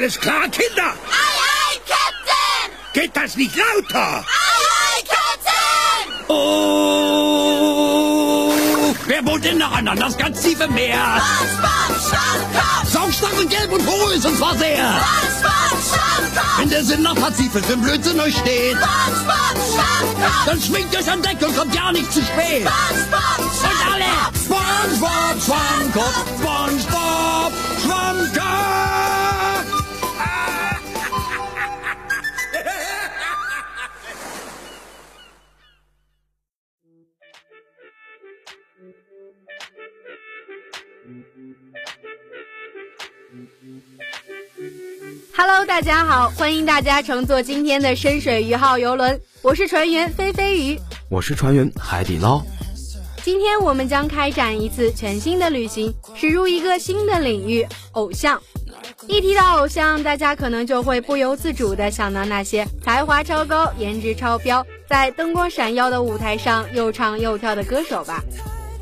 Alles klar, Kinder? Ei, ei, Captain! Geht das nicht lauter? Ei, ei, Captain! Oh! Wer wohnt denn noch an das ganz tiefe Meer? SpongeBob Schwammkopf! Saugstach und gelb und hohl ist und zwar sehr. SpongeBob Schwammkopf! Wenn der Sinn nach Pazifik für Blödsinn euch steht, SpongeBob Schwammkopf! dann schwingt euch an Deck und kommt ja nicht zu spät. SpongeBob Und alle! SpongeBob, Schwammkopf, SpongeBob, Schwammkopf! Hello，大家好，欢迎大家乘坐今天的深水鱼号游轮，我是船员飞飞鱼。我是船员海底捞。今天我们将开展一次全新的旅行，驶入一个新的领域——偶像。一提到偶像，大家可能就会不由自主地想到那些才华超高、颜值超标，在灯光闪耀的舞台上又唱又跳的歌手吧。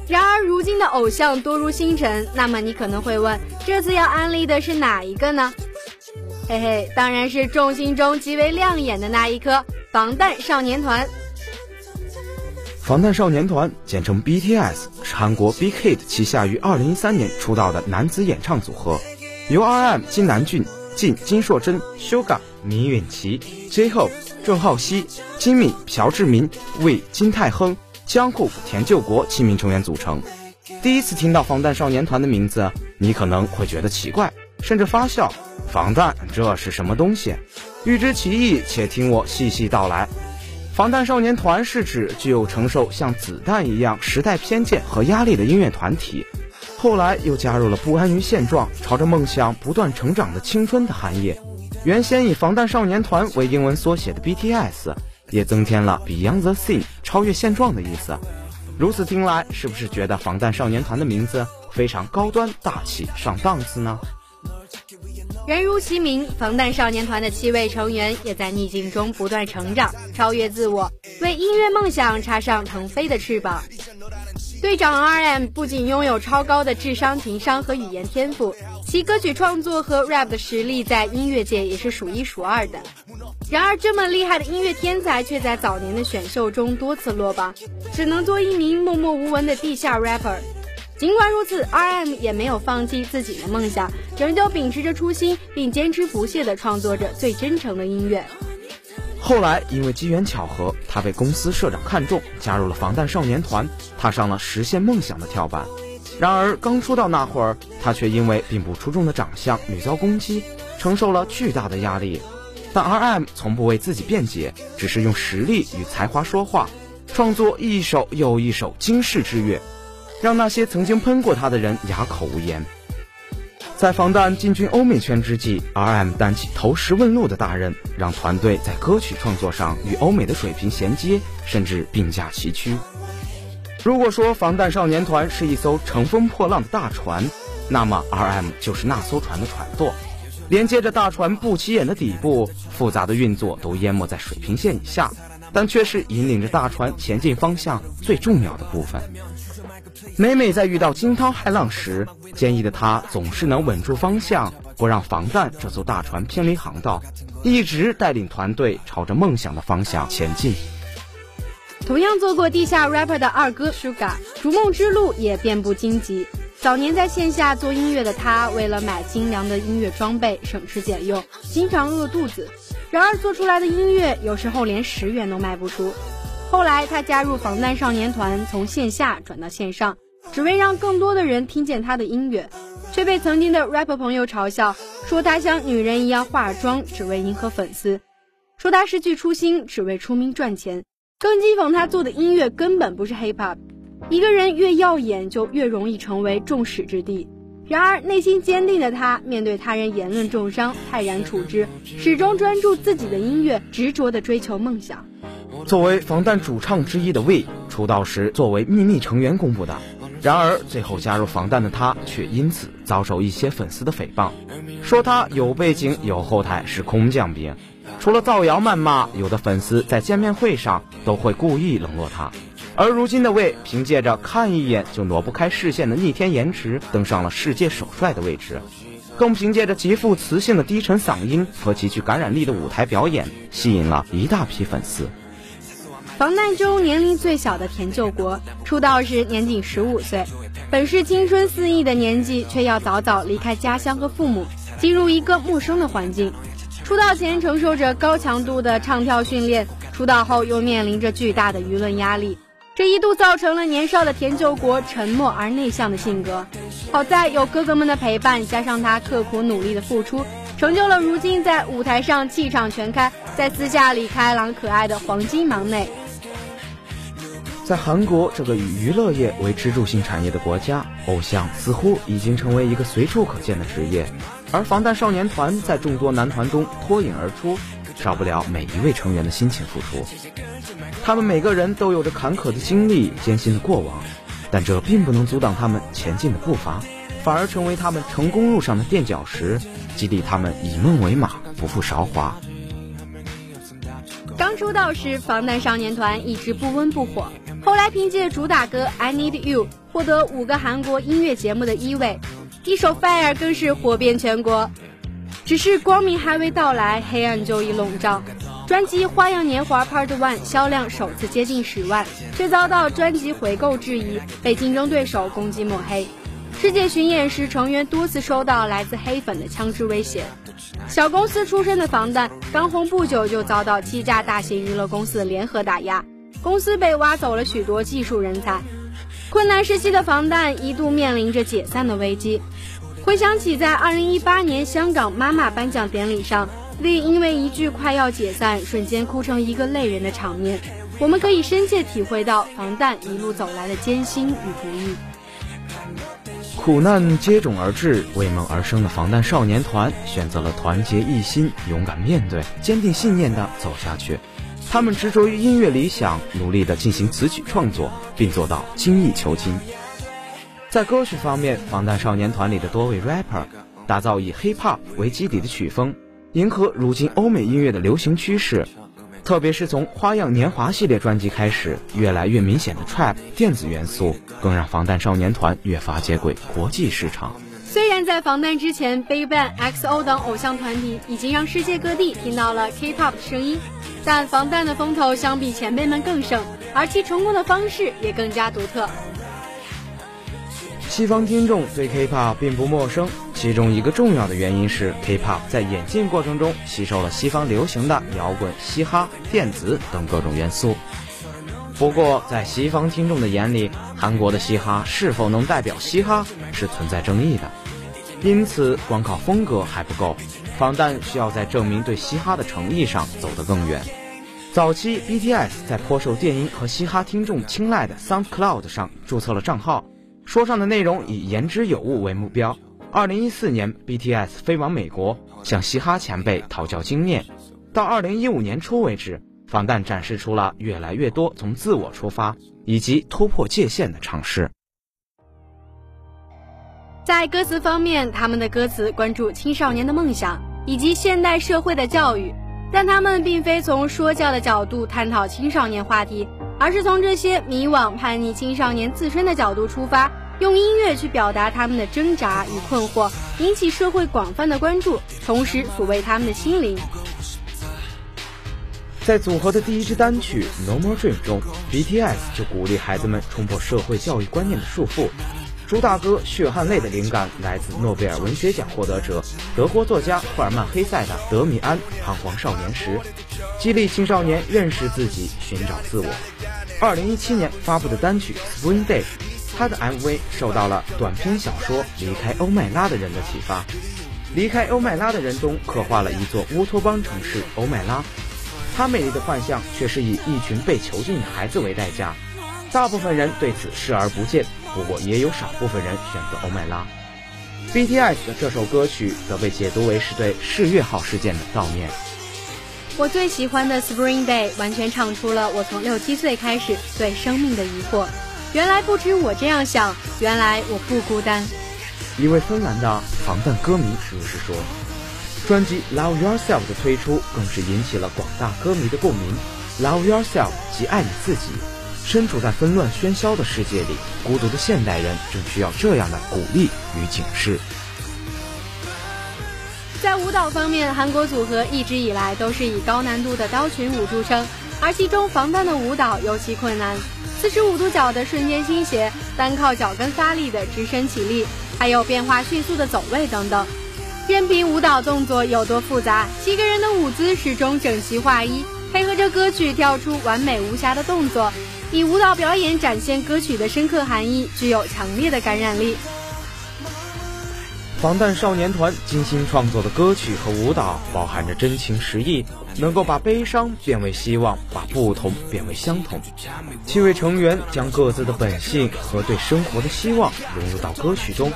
然而，如今的偶像多如星辰，那么你可能会问，这次要安利的是哪一个呢？嘿嘿，当然是众星中极为亮眼的那一颗——防弹少年团。防弹少年团，简称 BTS，是韩国 Big Hit 旗下于2013年出道的男子演唱组合，由 RM 金南俊、进金硕珍、Suga 米允琪、J-Hope 郑浩熙、金敏朴智民、魏金泰亨、江户田救国七名成员组成。第一次听到防弹少年团的名字，你可能会觉得奇怪，甚至发笑。防弹这是什么东西？欲知其意，且听我细细道来。防弹少年团是指具有承受像子弹一样时代偏见和压力的音乐团体，后来又加入了不安于现状、朝着梦想不断成长的青春的含义。原先以防弹少年团为英文缩写的 BTS，也增添了 Beyond the Sea 超越现状的意思。如此听来，是不是觉得防弹少年团的名字非常高端大气、上档次呢？人如其名，防弹少年团的七位成员也在逆境中不断成长，超越自我，为音乐梦想插上腾飞的翅膀。队长 RM 不仅拥有超高的智商、情商和语言天赋，其歌曲创作和 rap 的实力在音乐界也是数一数二的。然而，这么厉害的音乐天才却在早年的选秀中多次落榜，只能做一名默默无闻的地下 rapper。尽管如此，RM 也没有放弃自己的梦想，仍旧秉持着初心，并坚持不懈地创作着最真诚的音乐。后来因为机缘巧合，他被公司社长看中，加入了防弹少年团，踏上了实现梦想的跳板。然而刚出道那会儿，他却因为并不出众的长相屡遭攻击，承受了巨大的压力。但 RM 从不为自己辩解，只是用实力与才华说话，创作一首又一首惊世之乐。让那些曾经喷过他的人哑口无言。在防弹进军欧美圈之际，RM 担起投石问路的大任，让团队在歌曲创作上与欧美的水平衔接，甚至并驾齐驱。如果说防弹少年团是一艘乘风破浪的大船，那么 RM 就是那艘船的船舵，连接着大船不起眼的底部，复杂的运作都淹没在水平线以下，但却是引领着大船前进方向最重要的部分。每每在遇到惊涛骇浪时，坚毅的他总是能稳住方向，不让防弹这艘大船偏离航道，一直带领团队朝着梦想的方向前进。同样做过地下 rapper 的二哥 Sugar，逐梦之路也遍布荆棘。早年在线下做音乐的他，为了买精良的音乐装备，省吃俭用，经常饿肚子。然而做出来的音乐，有时候连十元都卖不出。后来他加入防弹少年团，从线下转到线上，只为让更多的人听见他的音乐，却被曾经的 rapper 朋友嘲笑，说他像女人一样化妆，只为迎合粉丝，说他失去初心，只为出名赚钱，更讥讽他做的音乐根本不是 hip hop。一个人越耀眼，就越容易成为众矢之的。然而内心坚定的他，面对他人言论重伤，泰然处之，始终专注自己的音乐，执着地追求梦想。作为防弹主唱之一的 We，出道时作为秘密成员公布的。然而最后加入防弹的他，却因此遭受一些粉丝的诽谤，说他有背景有后台是空降兵。除了造谣谩骂，有的粉丝在见面会上都会故意冷落他。而如今的魏，凭借着看一眼就挪不开视线的逆天颜值，登上了世界首帅的位置。更凭借着极富磁性的低沉嗓音和极具感染力的舞台表演，吸引了一大批粉丝。防弹中年龄最小的田救国出道时年仅十五岁，本是青春肆意的年纪，却要早早离开家乡和父母，进入一个陌生的环境。出道前承受着高强度的唱跳训练，出道后又面临着巨大的舆论压力，这一度造成了年少的田救国沉默而内向的性格。好在有哥哥们的陪伴，加上他刻苦努力的付出，成就了如今在舞台上气场全开，在私下里开朗可爱的黄金忙内。在韩国这个以娱乐业为支柱性产业的国家，偶像似乎已经成为一个随处可见的职业。而防弹少年团在众多男团中脱颖而出，少不了每一位成员的辛勤付出。他们每个人都有着坎坷的经历、艰辛的过往，但这并不能阻挡他们前进的步伐，反而成为他们成功路上的垫脚石，激励他们以梦为马，不负韶华。刚出道时，防弹少年团一直不温不火。后来凭借主打歌《I Need You》获得五个韩国音乐节目的一位，一首《Fire》更是火遍全国。只是光明还未到来，黑暗就已笼罩。专辑《花样年华 Part One》销量首次接近十万，却遭到专辑回购质疑，被竞争对手攻击抹黑。世界巡演时，成员多次收到来自黑粉的枪支威胁。小公司出身的防弹刚红不久，就遭到七家大型娱乐公司联合打压。公司被挖走了许多技术人才，困难时期的防弹一度面临着解散的危机。回想起在2018年香港妈妈颁奖典礼上，V 因为一句“快要解散”，瞬间哭成一个泪人的场面，我们可以深切体会到防弹一路走来的艰辛与不易。苦难接踵而至，为梦而生的防弹少年团选择了团结一心，勇敢面对，坚定信念的走下去。他们执着于音乐理想，努力地进行词曲创作，并做到精益求精。在歌曲方面，防弹少年团里的多位 rapper 打造以 hip hop 为基底的曲风，迎合如今欧美音乐的流行趋势。特别是从《花样年华》系列专辑开始，越来越明显的 trap 电子元素，更让防弹少年团越发接轨国际市场。虽然在防弹之前，BigBang、XO 等偶像团体已经让世界各地听到了 K-pop 的声音，但防弹的风头相比前辈们更盛，而其成功的方式也更加独特。西方听众对 K-pop 并不陌生，其中一个重要的原因是 K-pop 在演进过程中吸收了西方流行的摇滚、嘻哈、电子等各种元素。不过，在西方听众的眼里，韩国的嘻哈是否能代表嘻哈是存在争议的。因此，光靠风格还不够，防弹需要在证明对嘻哈的诚意上走得更远。早期 BTS 在颇受电音和嘻哈听众青睐的 SoundCloud 上注册了账号，说唱的内容以言之有物为目标。二零一四年，BTS 飞往美国，向嘻哈前辈讨教经验。到二零一五年初为止。防弹展示出了越来越多从自我出发以及突破界限的尝试。在歌词方面，他们的歌词关注青少年的梦想以及现代社会的教育，但他们并非从说教的角度探讨青少年话题，而是从这些迷惘、叛逆青少年自身的角度出发，用音乐去表达他们的挣扎与困惑，引起社会广泛的关注，同时抚慰他们的心灵。在组合的第一支单曲《No More Dream》中，BTS 就鼓励孩子们冲破社会教育观念的束缚。朱大哥《血汗泪》的灵感来自诺贝尔文学奖获得者德国作家赫尔曼·黑塞的《德米安：彷徨少年时》，激励青少年认识自己、寻找自我。二零一七年发布的单曲《Spring Day》，他的 MV 受到了短篇小说《离开欧麦拉的人》的启发，《离开欧麦拉的人》中刻画了一座乌托邦城市欧麦拉。他美丽的幻象却是以一群被囚禁的孩子为代价，大部分人对此视而不见，不过也有少部分人选择欧麦拉。BTS 的这首歌曲则被解读为是对世越号事件的悼念。我最喜欢的 Spring Day 完全唱出了我从六七岁开始对生命的疑惑。原来不止我这样想，原来我不孤单。一位芬兰的防弹歌迷如是说。专辑《Love Yourself》的推出，更是引起了广大歌迷的共鸣。Love Yourself，即爱你自己。身处在纷乱喧嚣的世界里，孤独的现代人正需要这样的鼓励与警示。在舞蹈方面，韩国组合一直以来都是以高难度的刀群舞著称，而其中防弹的舞蹈尤其困难。四十五度角的瞬间倾斜，单靠脚跟发力的直身起立，还有变化迅速的走位等等。任凭舞蹈动作有多复杂，七个人的舞姿始终整齐划一，配合着歌曲跳出完美无瑕的动作，以舞蹈表演展现歌曲的深刻含义，具有强烈的感染力。防弹少年团精心创作的歌曲和舞蹈，包含着真情实意，能够把悲伤变为希望，把不同变为相同。七位成员将各自的本性和对生活的希望融入到歌曲中，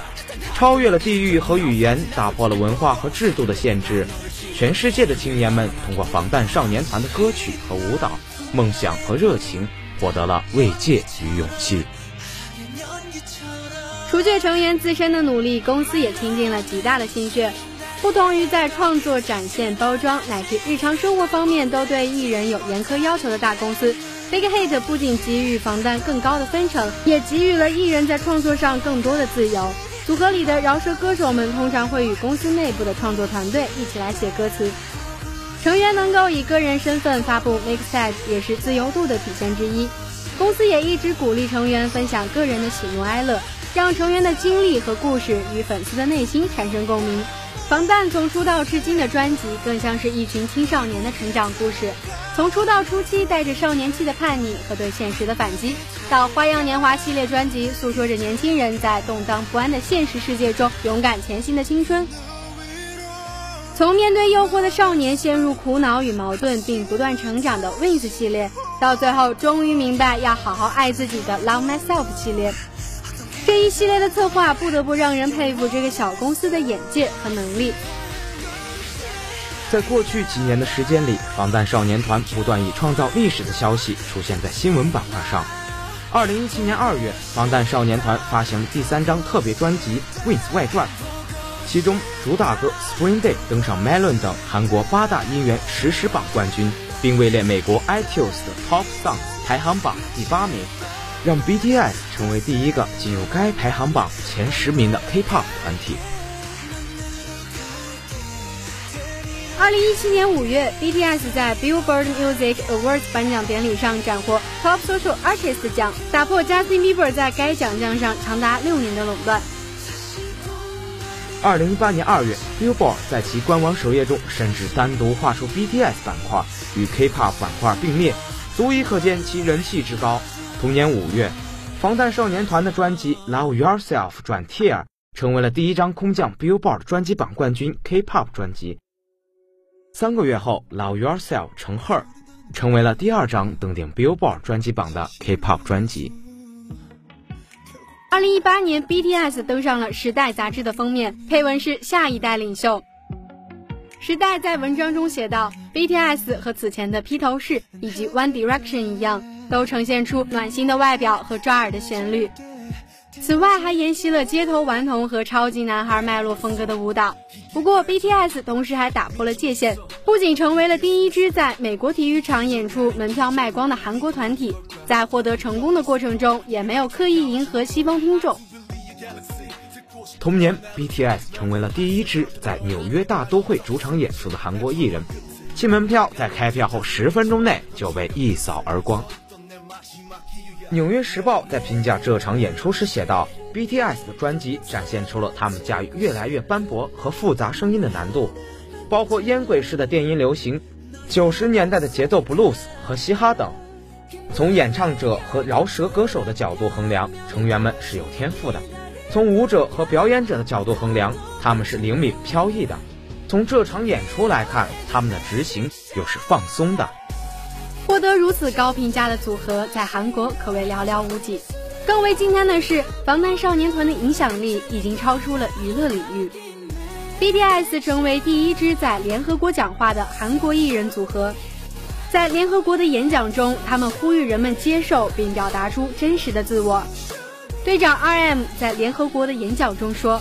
超越了地域和语言，打破了文化和制度的限制。全世界的青年们通过防弹少年团的歌曲和舞蹈，梦想和热情，获得了慰藉与勇气。除却成员自身的努力，公司也倾尽了极大的心血。不同于在创作、展现、包装乃至日常生活方面都对艺人有严苛要求的大公司，Big Hit 不仅给予防弹更高的分成，也给予了艺人在创作上更多的自由。组合里的饶舌歌手们通常会与公司内部的创作团队一起来写歌词，成员能够以个人身份发布 Mixtape 也是自由度的体现之一。公司也一直鼓励成员分享个人的喜怒哀乐。让成员的经历和故事与粉丝的内心产生共鸣。防弹从出道至今的专辑更像是一群青少年的成长故事，从出道初期带着少年期的叛逆和对现实的反击，到花样年华系列专辑诉说着年轻人在动荡不安的现实世界中勇敢前行的青春。从面对诱惑的少年陷入苦恼与矛盾并不断成长的 Wins 系列，到最后终于明白要好好爱自己的 Love Myself 系列。这一系列的策划不得不让人佩服这个小公司的眼界和能力。在过去几年的时间里，防弹少年团不断以创造历史的消息出现在新闻板块上。二零一七年二月，防弹少年团发行了第三张特别专辑《Wins 外传》，其中主打歌《Spring Day》登上 Melon 等韩国八大音源实时榜冠军，并位列美国 iTunes 的 Top Song 排行榜第八名。让 BTS 成为第一个进入该排行榜前十名的 K-pop 团体。二零一七年五月，BTS 在 Billboard Music Awards 颁奖典礼上斩获 Top Social Artist 奖，打破 Justin Bieber 在该奖项上长达六年的垄断。二零一八年二月，Billboard 在其官网首页中甚至单独画出 BTS 板块，与 K-pop 板块并列，足以可见其人气之高。同年五月，防弹少年团的专辑《Love Yourself》转 Tear 成为了第一张空降 Billboard 专辑榜冠军 K-pop 专辑。三个月后，《Love Yourself》成 Her，成为了第二张登顶 Billboard 专辑榜的 K-pop 专辑。二零一八年，BTS 登上了《时代》杂志的封面，配文是“下一代领袖”。《时代》在文章中写道：“BTS 和此前的披头士以及 One Direction 一样。”都呈现出暖心的外表和抓耳的旋律，此外还沿袭了街头顽童和超级男孩脉络风格的舞蹈。不过，BTS 同时还打破了界限，不仅成为了第一支在美国体育场演出门票卖光的韩国团体，在获得成功的过程中，也没有刻意迎合西方听众。同年，BTS 成为了第一支在纽约大都会主场演出的韩国艺人，其门票在开票后十分钟内就被一扫而光。《纽约时报》在评价这场演出时写道：“BTS 的专辑展现出了他们驾驭越来越斑驳和复杂声音的难度，包括烟鬼式的电音流行、九十年代的节奏 blues 和嘻哈等。从演唱者和饶舌歌手的角度衡量，成员们是有天赋的；从舞者和表演者的角度衡量，他们是灵敏飘逸的；从这场演出来看，他们的执行又是放松的。”获得如此高评价的组合，在韩国可谓寥寥无几。更为惊叹的是，防弹少年团的影响力已经超出了娱乐领域。BTS 成为第一支在联合国讲话的韩国艺人组合。在联合国的演讲中，他们呼吁人们接受并表达出真实的自我。队长 RM 在联合国的演讲中说：“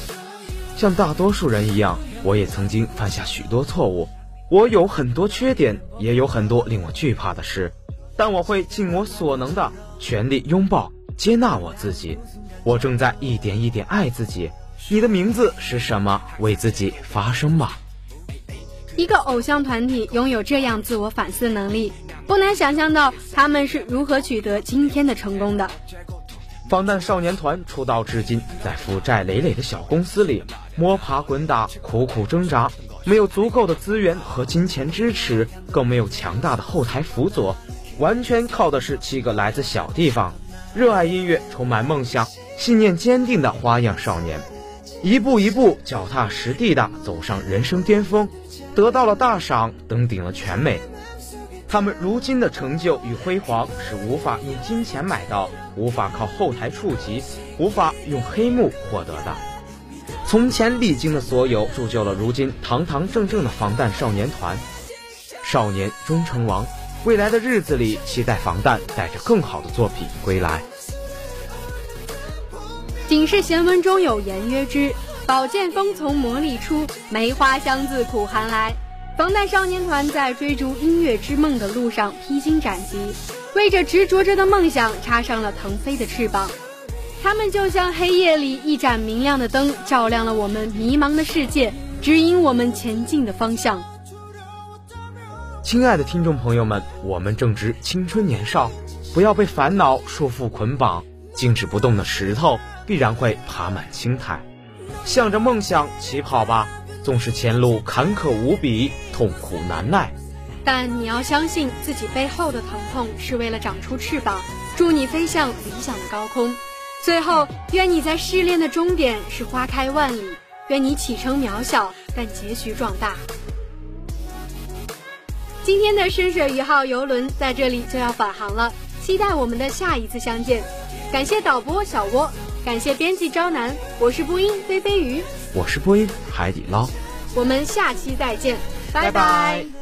像大多数人一样，我也曾经犯下许多错误。”我有很多缺点，也有很多令我惧怕的事，但我会尽我所能的全力拥抱、接纳我自己。我正在一点一点爱自己。你的名字是什么？为自己发声吧。一个偶像团体拥有这样自我反思能力，不难想象到他们是如何取得今天的成功的。防弹少年团出道至今，在负债累累的小公司里摸爬滚打、苦苦挣扎，没有足够的资源和金钱支持，更没有强大的后台辅佐，完全靠的是七个来自小地方、热爱音乐、充满梦想、信念坚定的花样少年，一步一步脚踏实地地走上人生巅峰，得到了大赏，登顶了全美。他们如今的成就与辉煌是无法用金钱买到，无法靠后台触及，无法用黑幕获得的。从前历经的所有，铸就了如今堂堂正正的防弹少年团。少年终成王，未来的日子里，期待防弹带着更好的作品归来。警示贤文中有言曰之：“宝剑锋从磨砺出，梅花香自苦寒来。”防弹少年团在追逐音乐之梦的路上披荆斩棘，为着执着着的梦想插上了腾飞的翅膀。他们就像黑夜里一盏明亮的灯，照亮了我们迷茫的世界，指引我们前进的方向。亲爱的听众朋友们，我们正值青春年少，不要被烦恼束缚捆绑。静止不动的石头必然会爬满青苔，向着梦想起跑吧。纵使前路坎坷无比，痛苦难耐，但你要相信自己背后的疼痛是为了长出翅膀，助你飞向理想的高空。最后，愿你在试炼的终点是花开万里，愿你启程渺小，但结局壮大。今天的深水一号游轮在这里就要返航了，期待我们的下一次相见。感谢导播小窝，感谢编辑朝南，我是播音飞飞鱼。我是播音海底捞，我们下期再见，拜拜。